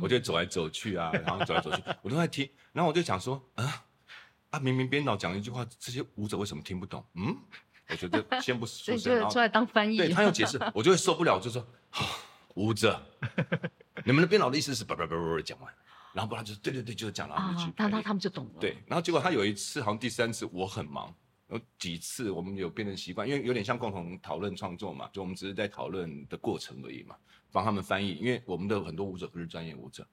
我就走来走去啊，然后走来走去，我都在听。然后我就想说，啊啊，明明编导讲一句话，这些舞者为什么听不懂？嗯，我觉得先不说声，然后出来当翻译。对他要解释，我就会受不了，就说，舞者，你们的编导的意思是叭叭叭叭讲完，然后不然就是对对对，就是讲了一句，那他他们就懂了。对，然后结果他有一次，好像第三次我很忙，有几次我们有变成习惯，因为有点像共同讨论创作嘛，就我们只是在讨论的过程而已嘛。帮他们翻译，因为我们的很多舞者不是专业舞者。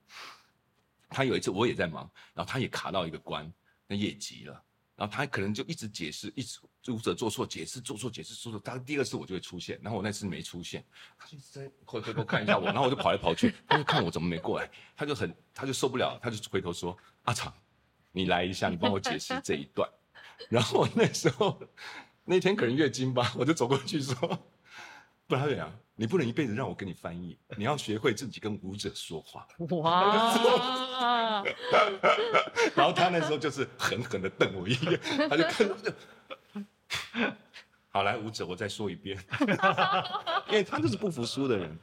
他有一次我也在忙，然后他也卡到一个关，那也急了，然后他可能就一直解释，一直舞者做错解释，做错解释，做错。他第二次我就会出现，然后我那次没出现，他就在回回头看一下我，然后我就跑来跑去，他就看我怎么没过来，他就很他就受不了，他就回头说：“阿长，你来一下，你帮我解释这一段。”然后我那时候那天可能月经吧，我就走过去说：“不然怎样？”你不能一辈子让我跟你翻译，你要学会自己跟舞者说话。哇！然后他那时候就是狠狠的瞪我一眼，他就看着。好，来舞者，我再说一遍，因为他就是不服输的人，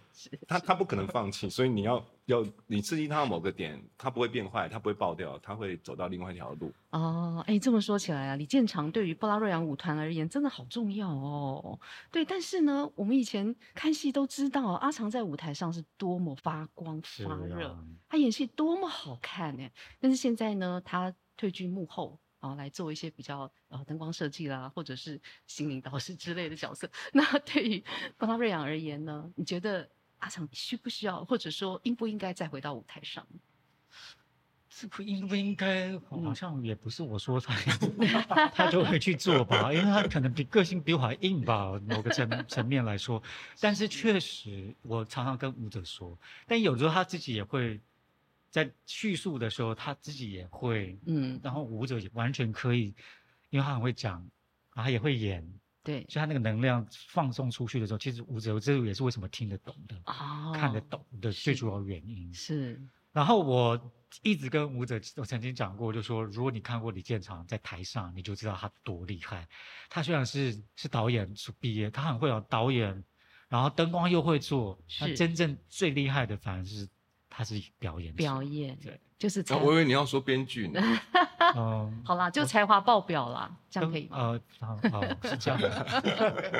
他他不可能放弃，所以你要要你刺激他某个点，他不会变坏，他不会爆掉，他会走到另外一条路。哦，哎，这么说起来啊，李建长对于布拉瑞扬舞团而言真的好重要哦。对，但是呢，我们以前看戏都知道阿长在舞台上是多么发光发热，他演戏多么好看呢。但是现在呢，他退居幕后。啊，来做一些比较呃灯光设计啦，或者是心灵导师之类的角色。那对于巴拉瑞扬而言呢，你觉得阿强需不需要，或者说应不应该再回到舞台上？是不应不应该？好像也不是我说他，他就会去做吧，因为他可能比个性比我还硬吧，某个层层面来说。但是确实，我常常跟舞者说，但有时候他自己也会。在叙述的时候，他自己也会，嗯，然后舞者也完全可以，因为他很会讲，然后也会演，对，所以他那个能量放送出去的时候，其实舞者这也是为什么听得懂的，哦，看得懂的最主要原因。是，然后我一直跟舞者，我曾经讲过，就说如果你看过李建长在台上，你就知道他多厉害。他虽然是是导演毕业，他很会有导演，然后灯光又会做，他真正最厉害的反而是。他是表演，表演对，就是才。我以为你要说编剧呢。嗯，好啦，就才华爆表啦，这样可以吗？呃，好，好，是这样。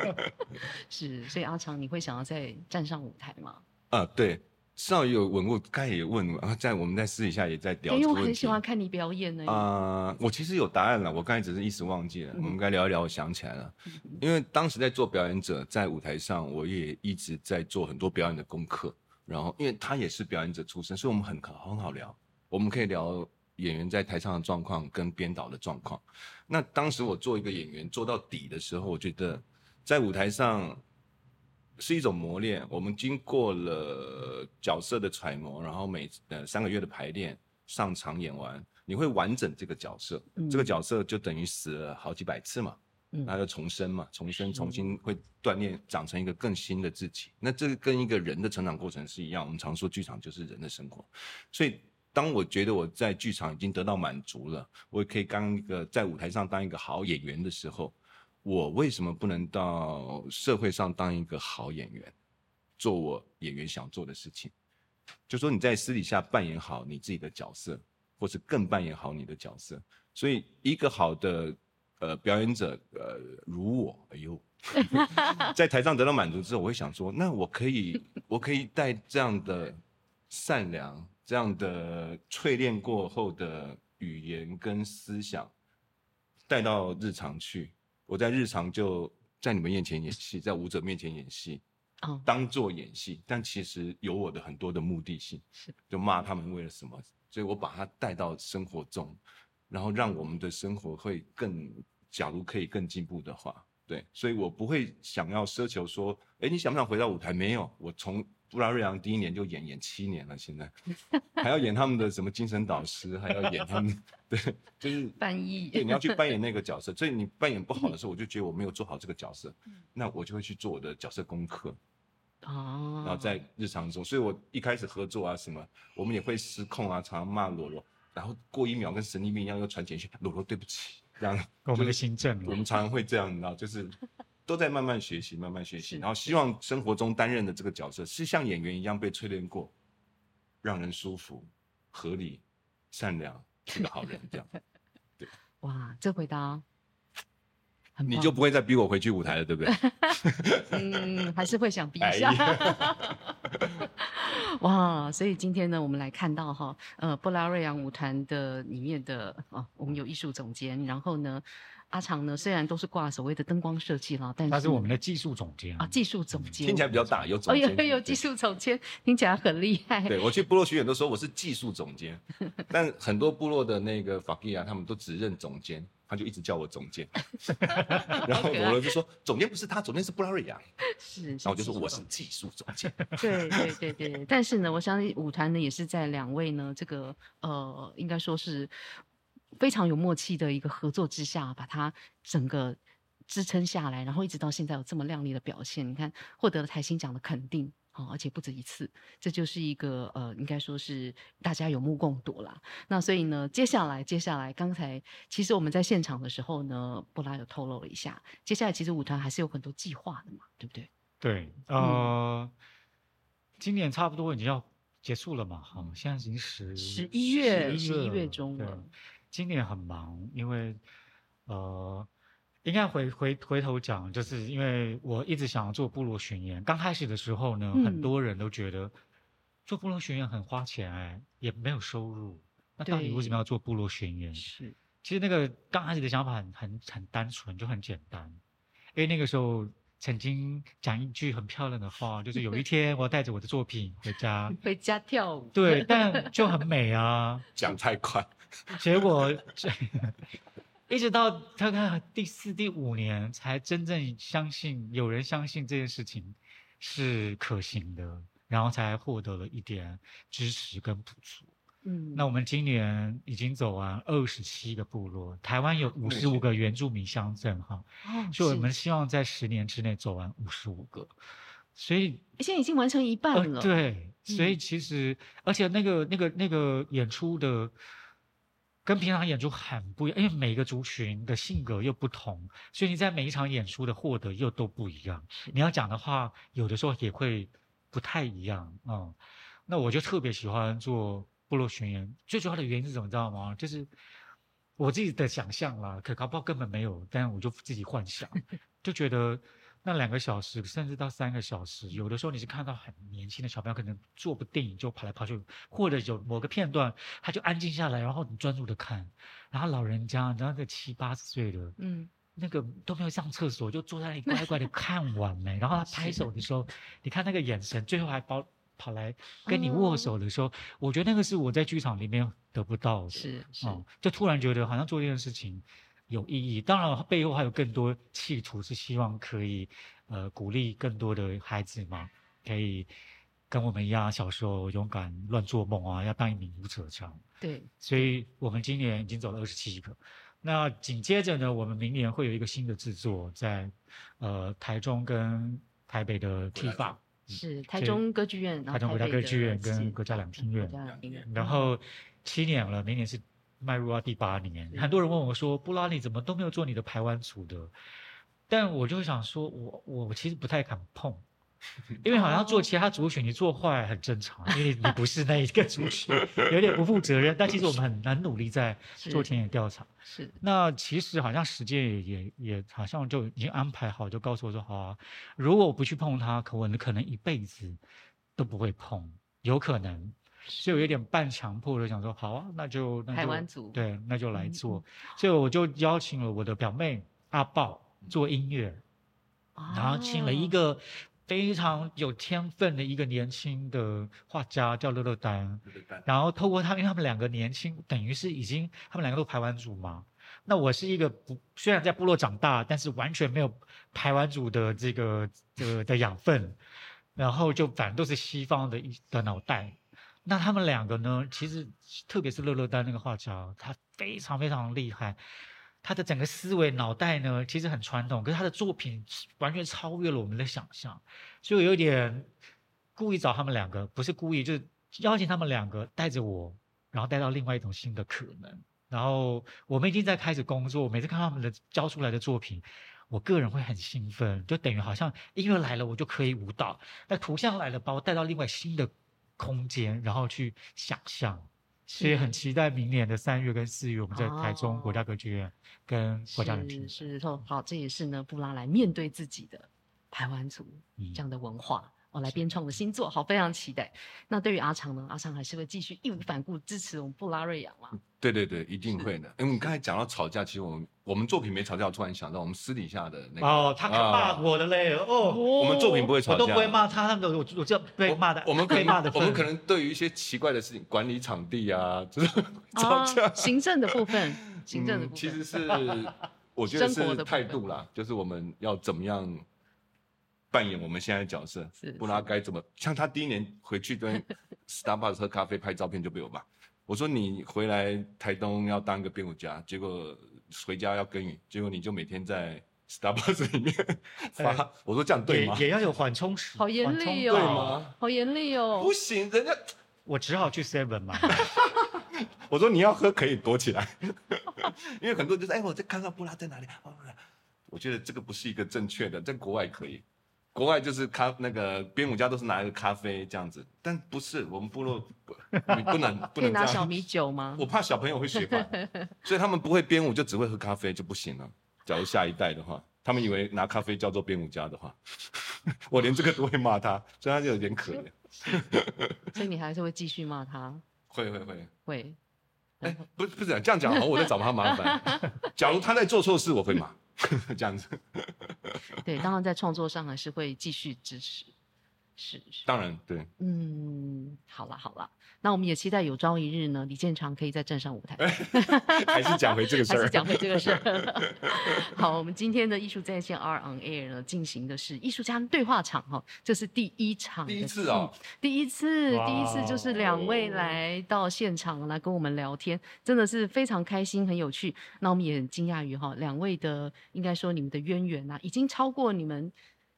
是，所以阿长，你会想要再站上舞台吗？啊，对，上有问过，刚才也问，然后在我们在私底下也在聊。因为我很喜欢看你表演呢。啊，我其实有答案了，我刚才只是一时忘记了。我们该聊一聊，我想起来了。因为当时在做表演者，在舞台上，我也一直在做很多表演的功课。然后，因为他也是表演者出身，所以我们很很好聊。我们可以聊演员在台上的状况跟编导的状况。那当时我做一个演员做到底的时候，我觉得在舞台上是一种磨练。我们经过了角色的揣摩，然后每呃三个月的排练，上场演完，你会完整这个角色。这个角色就等于死了好几百次嘛。那就重生嘛，重生，重新会锻炼，长成一个更新的自己。那这个跟一个人的成长过程是一样。我们常说剧场就是人的生活，所以当我觉得我在剧场已经得到满足了，我也可以当一个在舞台上当一个好演员的时候，我为什么不能到社会上当一个好演员，做我演员想做的事情？就说你在私底下扮演好你自己的角色，或是更扮演好你的角色。所以一个好的。呃，表演者，呃，如我，哎呦，在台上得到满足之后，我会想说，那我可以，我可以带这样的善良、这样的淬炼过后的语言跟思想带到日常去。我在日常就在你们面前演戏，在舞者面前演戏，哦，当做演戏，但其实有我的很多的目的性，是就骂他们为了什么，所以我把它带到生活中。然后让我们的生活会更，假如可以更进步的话，对，所以我不会想要奢求说，哎，你想不想回到舞台？没有，我从布拉瑞扬第一年就演演七年了，现在 还要演他们的什么精神导师，还要演他们，对，就是 翻译，对，你要去扮演那个 角色，所以你扮演不好的时候，我就觉得我没有做好这个角色，那我就会去做我的角色功课，哦，然后在日常中，所以我一开始合作啊什么，我们也会失控啊，常常骂罗罗。然后过一秒跟神经病一样又传简讯，罗罗对不起，这样。我们的行政，我们常常会这样，你知道，就是都在慢慢学习，慢慢学习。然后希望生活中担任的这个角色是像演员一样被淬炼过，让人舒服、合理、善良，是个好人，这样。对。哇，这回答。你就不会再逼我回去舞台了，对不对？嗯，还是会想逼一下。哇，所以今天呢，我们来看到哈，呃，布拉瑞扬舞团的里面的啊，我们有艺术总监，然后呢，阿长呢，虽然都是挂所谓的灯光设计了，但是他是我们的技术总监啊，技术总监听起来比较大，有总监，有有技术总监，听起来很厉害。对我去部落巡演都说我是技术总监，但很多部落的那个法基啊，他们都只认总监。他就一直叫我总监，然后罗罗就说总监不是他，总监是布拉瑞亚。是，然后我就说我是技术总监。对对对对，但是呢，我相信舞团呢也是在两位呢这个呃，应该说是非常有默契的一个合作之下，把它整个支撑下来，然后一直到现在有这么亮丽的表现。你看，获得了台新奖的肯定。哦，而且不止一次，这就是一个呃，应该说是大家有目共睹啦。那所以呢，接下来接下来，刚才其实我们在现场的时候呢，布拉有透露了一下，接下来其实舞团还是有很多计划的嘛，对不对？对，呃，今年差不多已经要结束了嘛，哈，现在已经十十一月十一月中了。今年很忙，因为呃。应该回回回头讲，就是因为我一直想要做部落巡演。刚开始的时候呢，很多人都觉得做部落巡演很花钱，哎，也没有收入。那到底为什么要做部落巡演？是，其实那个刚开始的想法很很很单纯，就很简单。因为那个时候曾经讲一句很漂亮的话，就是有一天我要带着我的作品回家，回家跳舞。对，但就很美啊。讲太快，结果。一直到大概第四、第五年，才真正相信有人相信这件事情是可行的，然后才获得了一点支持跟补助。嗯，那我们今年已经走完二十七个部落，台湾有五十五个原住民乡镇，哈，所以我们希望在十年之内走完五十五个，所以现在已经完成一半了。对，所以其实而且那个那个那个演出的。跟平常演出很不一样，因为每个族群的性格又不同，所以你在每一场演出的获得又都不一样。你要讲的话，有的时候也会不太一样啊。那我就特别喜欢做部落巡演，最主要的原因是什么？知道吗？就是我自己的想象啦，可搞不好根本没有，但我就自己幻想，就觉得。那两个小时，甚至到三个小时，有的时候你是看到很年轻的小朋友，可能做部电影就跑来跑去，或者有某个片段，他就安静下来，然后你专注的看，然后老人家，然后个七八十岁的，嗯，那个都没有上厕所，就坐在那里乖乖的看完没，然后他 拍手的时候，你看那个眼神，最后还跑跑来跟你握手的时候，我觉得那个是我在剧场里面得不到的。是是，就突然觉得好像做这件事情有意义。当然背后还有更多企图，是希望可以呃鼓励更多的孩子嘛，可以跟我们一样，小时候勇敢乱做梦啊，要当一名舞者这样。对，所以我们今年已经走了二十七个。那紧接着呢，我们明年会有一个新的制作，在呃台中跟台北的 T 法，是台中歌剧院，台中国家歌剧院跟国家两厅院，然后七年了，明年是迈入到第八年。很多人问我说：“布拉，你怎么都没有做你的排湾组的？”但我就想说，我我其实不太敢碰。因为好像做其他族群，你做坏很正常，因为你不是那一个族群，有点不负责任。但其实我们很很努力在做田野调查。是。那其实好像时间也也也好像就已经安排好，就告诉我说：好啊，如果我不去碰它，可我可能一辈子都不会碰，有可能。所以我有点半强迫的想说：好啊，那就台湾族对，那就来做。所以我就邀请了我的表妹阿豹做音乐，然后请了一个。非常有天分的一个年轻的画家叫乐乐丹，然后透过他，因为他们两个年轻，等于是已经他们两个都排完组嘛。那我是一个不虽然在部落长大，但是完全没有排完组的这个这个的养分，然后就反正都是西方的一的脑袋。那他们两个呢，其实特别是乐乐丹那个画家，他非常非常厉害。他的整个思维脑袋呢，其实很传统，可是他的作品完全超越了我们的想象，所以我有点故意找他们两个，不是故意，就是邀请他们两个带着我，然后带到另外一种新的可能。然后我们已经在开始工作，每次看他们的交出来的作品，我个人会很兴奋，就等于好像音乐来了，我就可以舞蹈；那图像来了，把我带到另外新的空间，然后去想象。所以很期待明年的三月跟四月，我们在台中国家歌剧院跟国家人是是说好，这也是呢布拉来面对自己的台湾族这样的文化。我来编创的新作，好，非常期待。那对于阿长呢？阿长还是会继续义无反顾支持我们布拉瑞扬吗？对对对，一定会的。因为我们刚才讲到吵架，其实我们我们作品没吵架，我突然想到我们私底下的那个哦，他骂我的嘞哦，我们作品不会吵架，我都不会骂他，他们我我就被骂的，我们可以骂的，我们可能对于一些奇怪的事情，管理场地啊，就是吵架，行政的部分，行政的部分，其实是 我觉得是态度啦，就是我们要怎么样。扮演我们现在的角色，不拉该怎么？像他第一年回去跟 Starbucks 喝咖啡拍照片就被我骂。我说你回来台东要当个编舞家，结果回家要耕耘，结果你就每天在 Starbucks 里面 发。我说这样对吗？也要有缓冲时。好严厉哦，对吗？好严厉哦。不行，人家我只好去 Seven 嘛。我说你要喝可以躲起来，因为很多人就是哎，我在看看布拉在哪里。我觉得这个不是一个正确的，在国外可以。国外就是咖那个编舞家都是拿一个咖啡这样子，但不是我们部落，你不能不能拿小米酒吗？我怕小朋友会学坏，所以他们不会编舞，就只会喝咖啡就不行了。假如下一代的话，他们以为拿咖啡叫做编舞家的话，我连这个都会骂他，所以他就有点可怜。所以你还是会继续骂他？会会会会。哎，不不是这样讲，我在找他麻烦。假如他在做错事，我会骂。这样子，对，当然在创作上还是会继续支持，是是，当然对，嗯，好了好了，那我们也期待有朝一日呢，李建长可以再站上舞台，还是讲回这个事儿，还是讲回这个事儿。好，我们今天的艺术在线 R on Air 呢，进行的是艺术家对话场哈，这是第一场，第一次哦，第一次，第一次就是两位来到现场来跟我们聊天，真的是非常开心，很有趣。那我们也很惊讶于哈，两位的应该说你们的渊源啊，已经超过你们。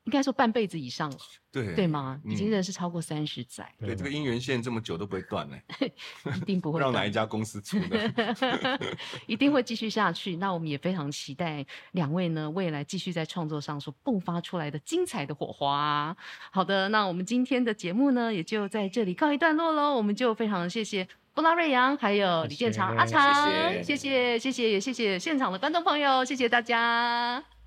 应该说半辈子以上了，对对吗？已经认识超过三十载。对，这个姻缘线这么久都不会断呢，一定不会。让哪一家公司出的？一定会继续下去。那我们也非常期待两位呢，未来继续在创作上所迸发出来的精彩的火花。好的，那我们今天的节目呢，也就在这里告一段落喽。我们就非常谢谢布拉瑞扬，还有李建长、阿长，谢谢谢谢，也谢谢现场的观众朋友，谢谢大家。